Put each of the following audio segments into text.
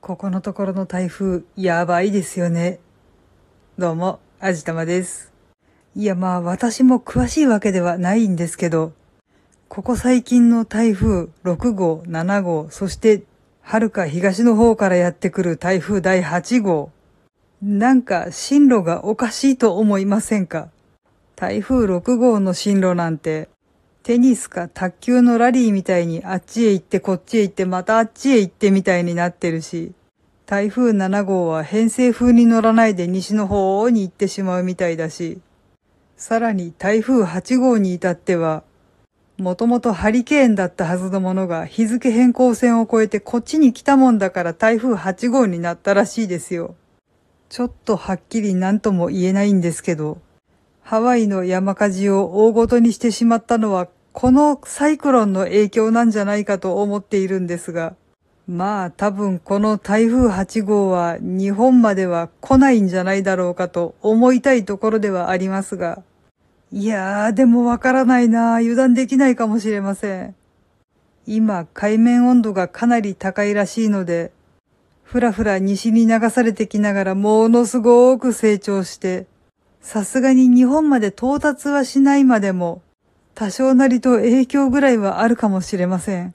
ここのところの台風、やばいですよね。どうも、あじたまです。いやまあ私も詳しいわけではないんですけど、ここ最近の台風6号、7号、そして遥か東の方からやってくる台風第8号。なんか進路がおかしいと思いませんか？台風6号の進路なんて、テニスか卓球のラリーみたいにあっちへ行ってこっちへ行ってまたあっちへ行ってみたいになってるし、台風7号は偏西風に乗らないで西の方に行ってしまうみたいだし、さらに台風8号に至っては、もともとハリケーンだったはずのものが日付変更線を越えてこっちに来たもんだから台風8号になったらしいですよ。ちょっとはっきり何とも言えないんですけど、ハワイの山火事を大ごとにしてしまったのはこのサイクロンの影響なんじゃないかと思っているんですが、まあ多分この台風8号は日本までは来ないんじゃないだろうかと思いたいところではありますが、いやーでもわからないな油断できないかもしれません。今海面温度がかなり高いらしいので、ふらふら西に流されてきながらものすごく成長して、さすがに日本まで到達はしないまでも、多少なりと影響ぐらいはあるかもしれません。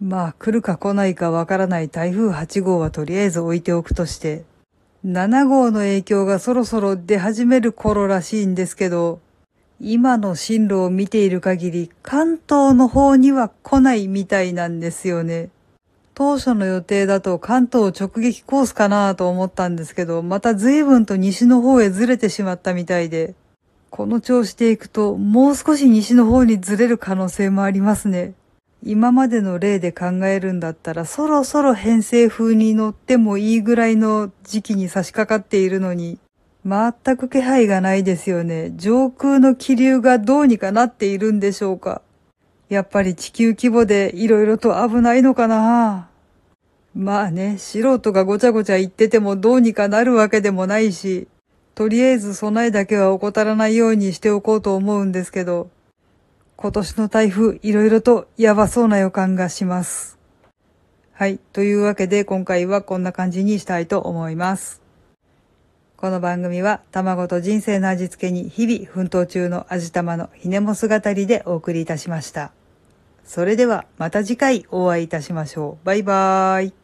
まあ来るか来ないかわからない台風8号はとりあえず置いておくとして、7号の影響がそろそろ出始める頃らしいんですけど、今の進路を見ている限り関東の方には来ないみたいなんですよね。当初の予定だと関東直撃コースかなと思ったんですけど、また随分と西の方へずれてしまったみたいで、この調子でいくともう少し西の方にずれる可能性もありますね。今までの例で考えるんだったらそろそろ偏西風に乗ってもいいぐらいの時期に差し掛かっているのに、全く気配がないですよね。上空の気流がどうにかなっているんでしょうか。やっぱり地球規模で色々と危ないのかなまあね、素人がごちゃごちゃ言っててもどうにかなるわけでもないし、とりあえず備えだけは怠らないようにしておこうと思うんですけど、今年の台風色々とやばそうな予感がします。はい。というわけで今回はこんな感じにしたいと思います。この番組は卵と人生の味付けに日々奮闘中の味玉のひねも姿りでお送りいたしました。それではまた次回お会いいたしましょう。バイバーイ。